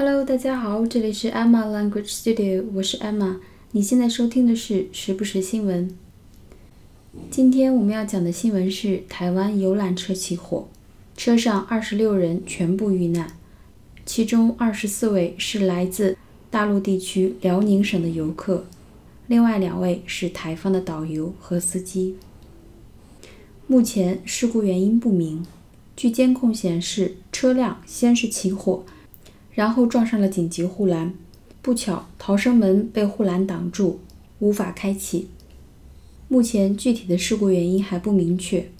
Hello，大家好，这里是 Emma Language Studio，我是 Emma。你现在收听的是时不时新闻。今天我们要讲的新闻是台湾游览车起火，车上二十六人全部遇难，其中二十四位是来自大陆地区辽宁省的游客，另外两位是台方的导游和司机。目前事故原因不明。据监控显示，车辆先是起火，然后撞上了紧急护栏，不巧逃生门被护栏挡住，无法开启。目前具体的事故原因还不明确。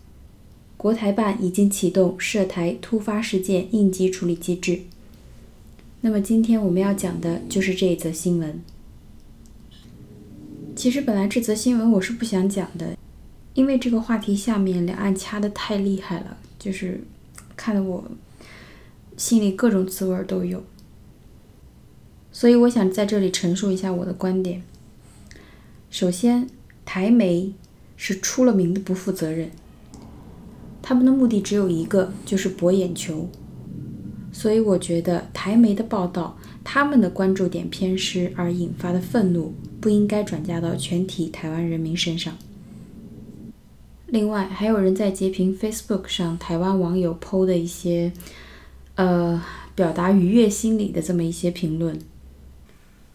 国台办已经启动涉台突发事件应急处理机制。那么今天我们要讲的就是这一则新闻。其实本来这则新闻我是不想讲的，因为这个话题下面两岸掐的太厉害了。就是看得我心里各种滋味都有，所以我想在这里陈述一下我的观点。首先，台媒是出了名的不负责任，他们的目的只有一个，就是博眼球。所以我觉得台媒的报道，他们的关注点偏失而引发的愤怒，不应该转嫁到全体台湾人民身上。另外，还有人在截屏 Facebook 上台湾网友 PO 的一些，呃，表达愉悦心理的这么一些评论。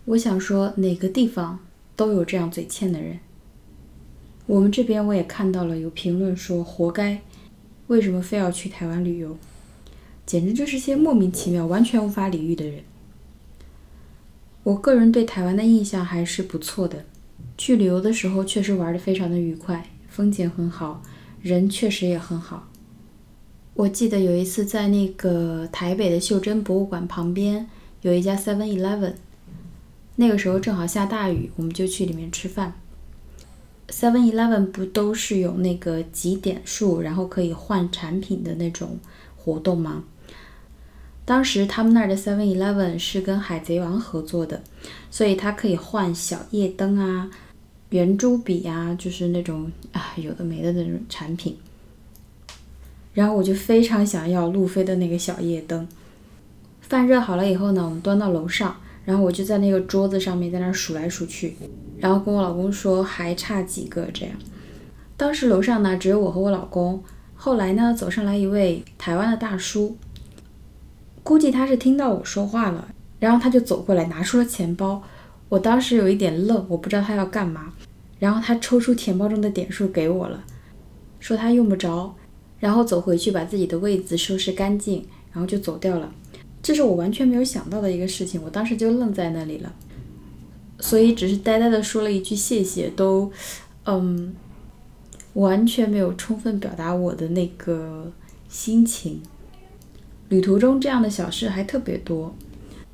我想说，哪个地方都有这样嘴欠的人。我们这边我也看到了有评论说，活该，为什么非要去台湾旅游？简直就是些莫名其妙、完全无法理喻的人。我个人对台湾的印象还是不错的，去旅游的时候确实玩得非常的愉快。风景很好，人确实也很好。我记得有一次在那个台北的袖珍博物馆旁边有一家 Seven Eleven，那个时候正好下大雨，我们就去里面吃饭。Seven Eleven 不都是有那个集点数，然后可以换产品的那种活动吗？当时他们那儿的 Seven Eleven 是跟海贼王合作的，所以它可以换小夜灯啊。圆珠笔呀，就是那种啊有的没的那种产品。然后我就非常想要路飞的那个小夜灯。饭热好了以后呢，我们端到楼上，然后我就在那个桌子上面在那数来数去，然后跟我老公说还差几个这样。当时楼上呢只有我和我老公，后来呢走上来一位台湾的大叔，估计他是听到我说话了，然后他就走过来拿出了钱包。我当时有一点愣，我不知道他要干嘛。然后他抽出钱包中的点数给我了，说他用不着，然后走回去把自己的位子收拾干净，然后就走掉了。这是我完全没有想到的一个事情，我当时就愣在那里了。所以只是呆呆的说了一句谢谢，都，嗯，完全没有充分表达我的那个心情。旅途中这样的小事还特别多。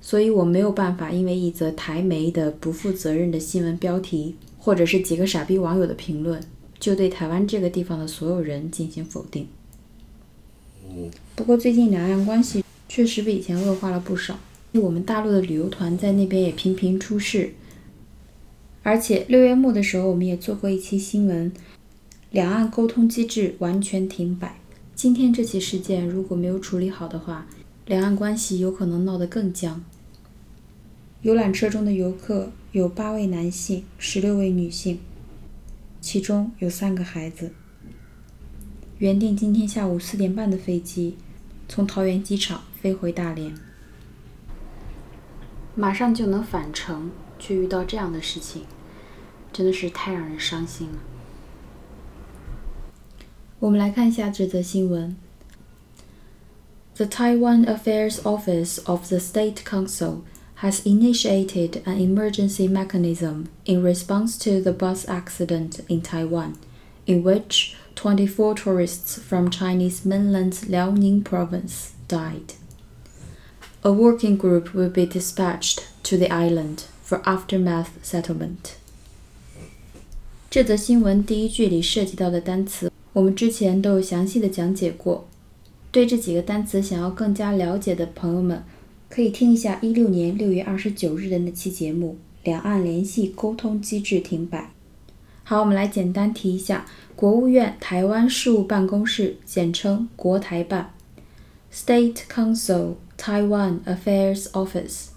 所以我没有办法，因为一则台媒的不负责任的新闻标题，或者是几个傻逼网友的评论，就对台湾这个地方的所有人进行否定。不过最近两岸关系确实比以前恶化了不少，我们大陆的旅游团在那边也频频出事。而且六月末的时候，我们也做过一期新闻，两岸沟通机制完全停摆。今天这起事件如果没有处理好的话，两岸关系有可能闹得更僵。游览车中的游客有八位男性，十六位女性，其中有三个孩子。原定今天下午四点半的飞机，从桃园机场飞回大连，马上就能返程，却遇到这样的事情，真的是太让人伤心了。我们来看一下这则新闻。The Taiwan Affairs Office of the State Council has initiated an emergency mechanism in response to the bus accident in Taiwan, in which 24 tourists from Chinese mainland's Liaoning province died. A working group will be dispatched to the island for aftermath settlement. 这则新闻第一句里涉及到的单词，我们之前都有详细的讲解过。对这几个单词想要更加了解的朋友们，可以听一下一六年六月二十九日的那期节目《两岸联系沟通机制停摆》。好，我们来简单提一下国务院台湾事务办公室，简称国台办。State Council Taiwan Affairs Office,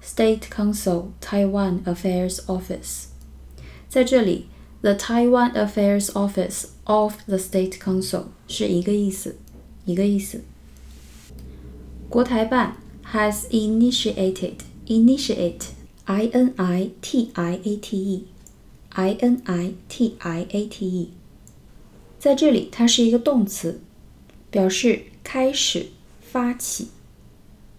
State Council Taiwan Affairs Office。在这里，the Taiwan Affairs Office of the State Council 是一个意思，一个意思。国台办 has initiated initiate i n i t i a t e i n i t i a t e，在这里它是一个动词，表示开始、发起、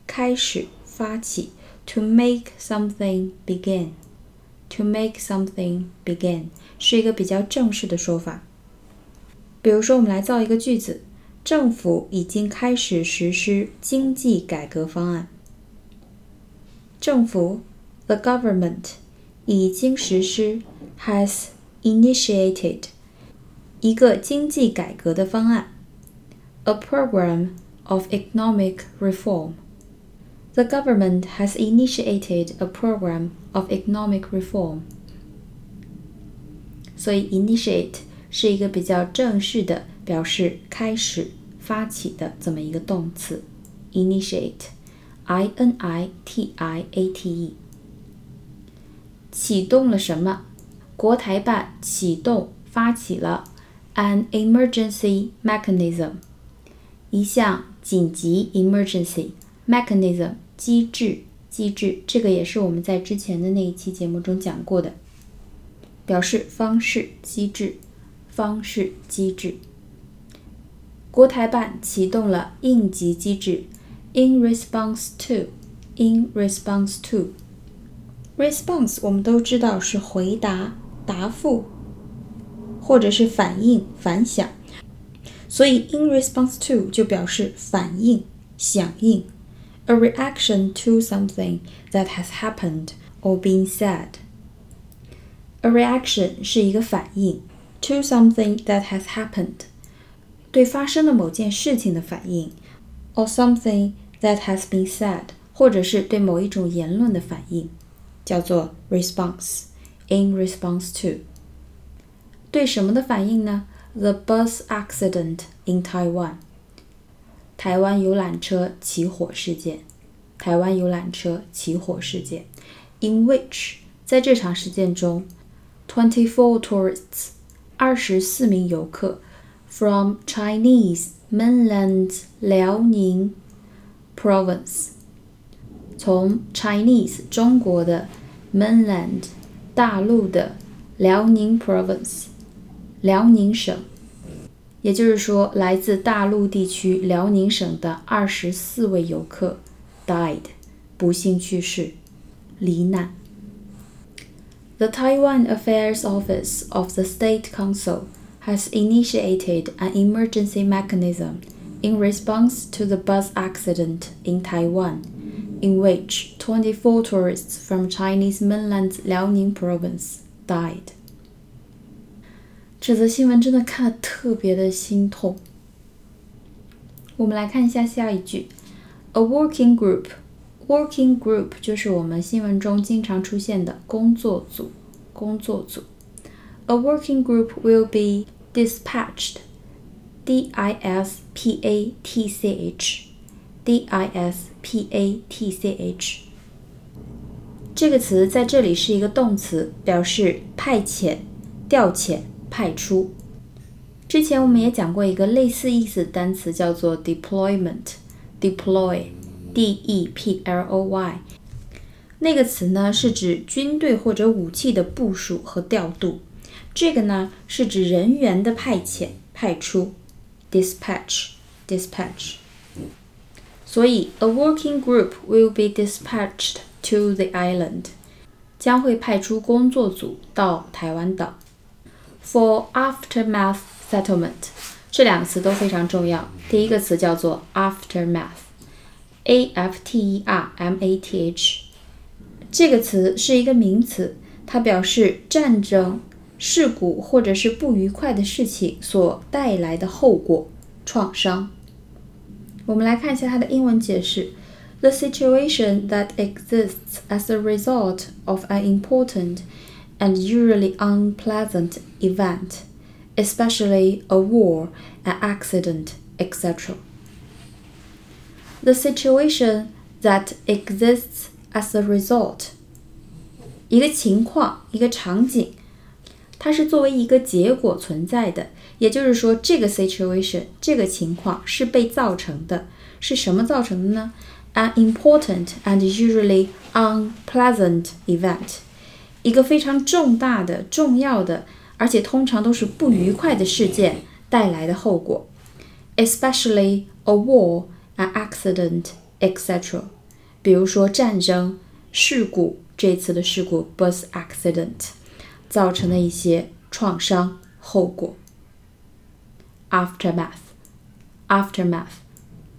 开始、发起。To make something begin。To make something begin 是一个比较正式的说法。比如说，我们来造一个句子：政府已经开始实施经济改革方案。政府，the government，已经实施，has initiated 一个经济改革的方案，a program of economic reform。 The government has initiated a program of economic reform. 所以 initiate 是一个比较正式的表示开始、发起的这么一个动词。initiate，i n i t i a t e，启动了什么？国台办启动、发起了 an emergency mechanism，一项紧急 emergency mechanism。机制，机制，这个也是我们在之前的那一期节目中讲过的，表示方式、机制、方式、机制。国台办启动了应急机制，in response to，in response to，response 我们都知道是回答、答复，或者是反应、反响，所以 in response to 就表示反应、响应。a reaction to something that has happened or been said. A reaction 是一个反应，to something that has happened，对发生的某件事情的反应，or something that has been said，或者是对某一种言论的反应，叫做 response。In response to，对什么的反应呢？The bus accident in Taiwan。 台湾游览车起火事件，台湾游览车起火事件，in which 在这场事件中，twenty-four tourists 二十四名游客 from Chinese mainland 辽宁 province 从 Chinese 中国的 mainland 大陆的辽宁 province 辽宁省。 也就是说，来自大陆地区辽宁省的二十四位游客 died，不幸去世，罹难。The Taiwan Affairs Office of the State Council has initiated an emergency mechanism in response to the bus accident in Taiwan, in which 24 tourists from Chinese mainland Liaoning province died. 这则新闻真的看得特别的心痛。我们来看一下下一句：A working group。Working group 就是我们新闻中经常出现的工作组。工作组。A working group will be dispatched. D I S P A T C H. D I S P A T C H。这个词在这里是一个动词，表示派遣、调遣。派出。之前我们也讲过一个类似意思的单词，叫做 deploy，deploy，D-E-P-L-O-Y。那个词呢是指军队或者武器的部署和调度。这个呢是指人员的派遣、派出，dispatch，dispatch。所以，a working group will be dispatched to the island，将会派出工作组到台湾岛。 For aftermath settlement，这两个词都非常重要。第一个词叫做 aftermath，a f t e r m a t h，这个词是一个名词，它表示战争、事故或者是不愉快的事情所带来的后果、创伤。我们来看一下它的英文解释：The situation that exists as a result of an important and usually unpleasant event, especially a war, an accident, etc. The the situation that exists as a result。一个情况，一个场景，它是作为一个结果存在的。也就是说，这个 situation 这个情况是被造成的，是什么造成的呢？An important and usually unpleasant event， 一个非常重大的、重要的，而且通常都是不愉快的事件带来的后果，especially a war, an accident, etc. 比如说战争、事故，这次的事故 bus accident 造成的一些创伤后果。aftermath, aftermath,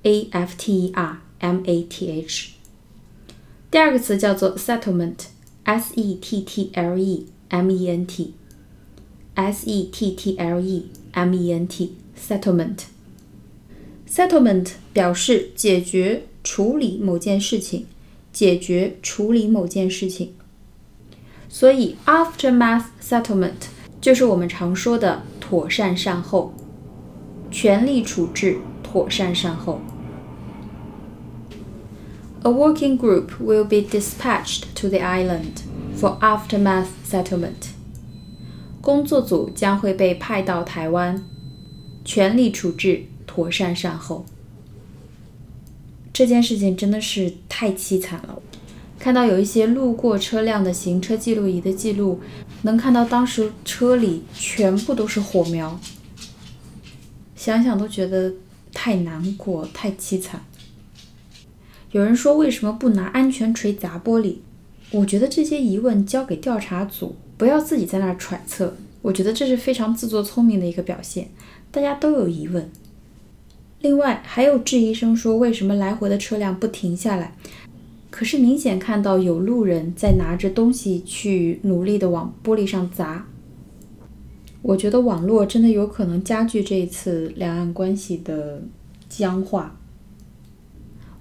a f t e r m a t h。第二个词叫做 Settlement，s e t t l e m e n t，s e t t l e m e n t，settlement。表示解决、处理某件事情，解决、处理某件事情。所以 aftermath settlement 就是我们常说的妥善善后。全力处置，妥善善后。A working group will be dispatched to the island for aftermath settlement. 工作组将会被派到台湾，全力处置，妥善善后。这件事情真的是太凄惨了。看到有一些路过车辆的行车记录仪的记录，能看到当时车里全部都是火苗。想想都觉得太难过、太凄惨。有人说为什么不拿安全锤砸玻璃？我觉得这些疑问交给调查组，不要自己在那儿揣测。我觉得这是非常自作聪明的一个表现。大家都有疑问。另外还有质疑声说为什么来回的车辆不停下来？可是明显看到有路人在拿着东西去努力的往玻璃上砸。我觉得网络真的有可能加剧这一次两岸关系的僵化。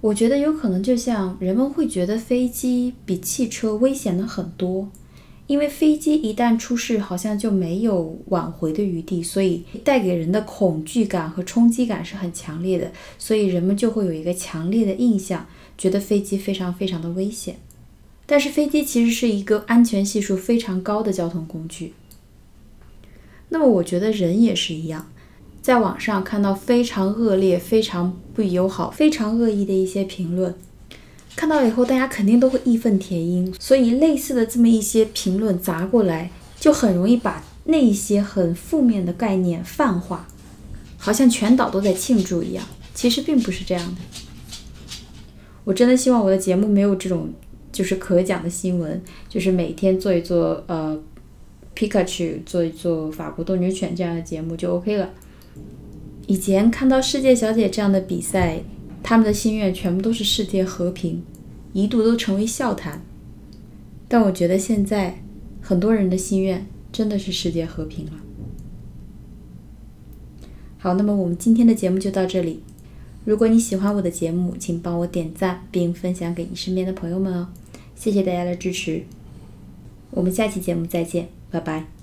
我觉得有可能就像人们会觉得飞机比汽车危险的很多，因为飞机一旦出事，好像就没有挽回的余地，所以带给人的恐惧感和冲击感是很强烈的，所以人们就会有一个强烈的印象，觉得飞机非常非常的危险。但是飞机其实是一个安全系数非常高的交通工具。那么我觉得人也是一样，在网上看到非常恶劣、非常不友好、非常恶意的一些评论，看到以后，大家肯定都会义愤填膺。所以类似的这么一些评论砸过来，就很容易把那些很负面的概念泛化，好像全岛都在庆祝一样。其实并不是这样的。我真的希望我的节目没有这种就是可讲的新闻，就是每天做一做呃。皮卡丘做一做法国斗牛犬这样的节目就 OK 了。以前看到世界小姐这样的比赛，他们的心愿全部都是世界和平，一度都成为笑谈。但我觉得现在很多人的心愿真的是世界和平了。好，那么我们今天的节目就到这里。如果你喜欢我的节目，请帮我点赞并分享给你身边的朋友们哦。谢谢大家的支持，我们下期节目再见。拜拜。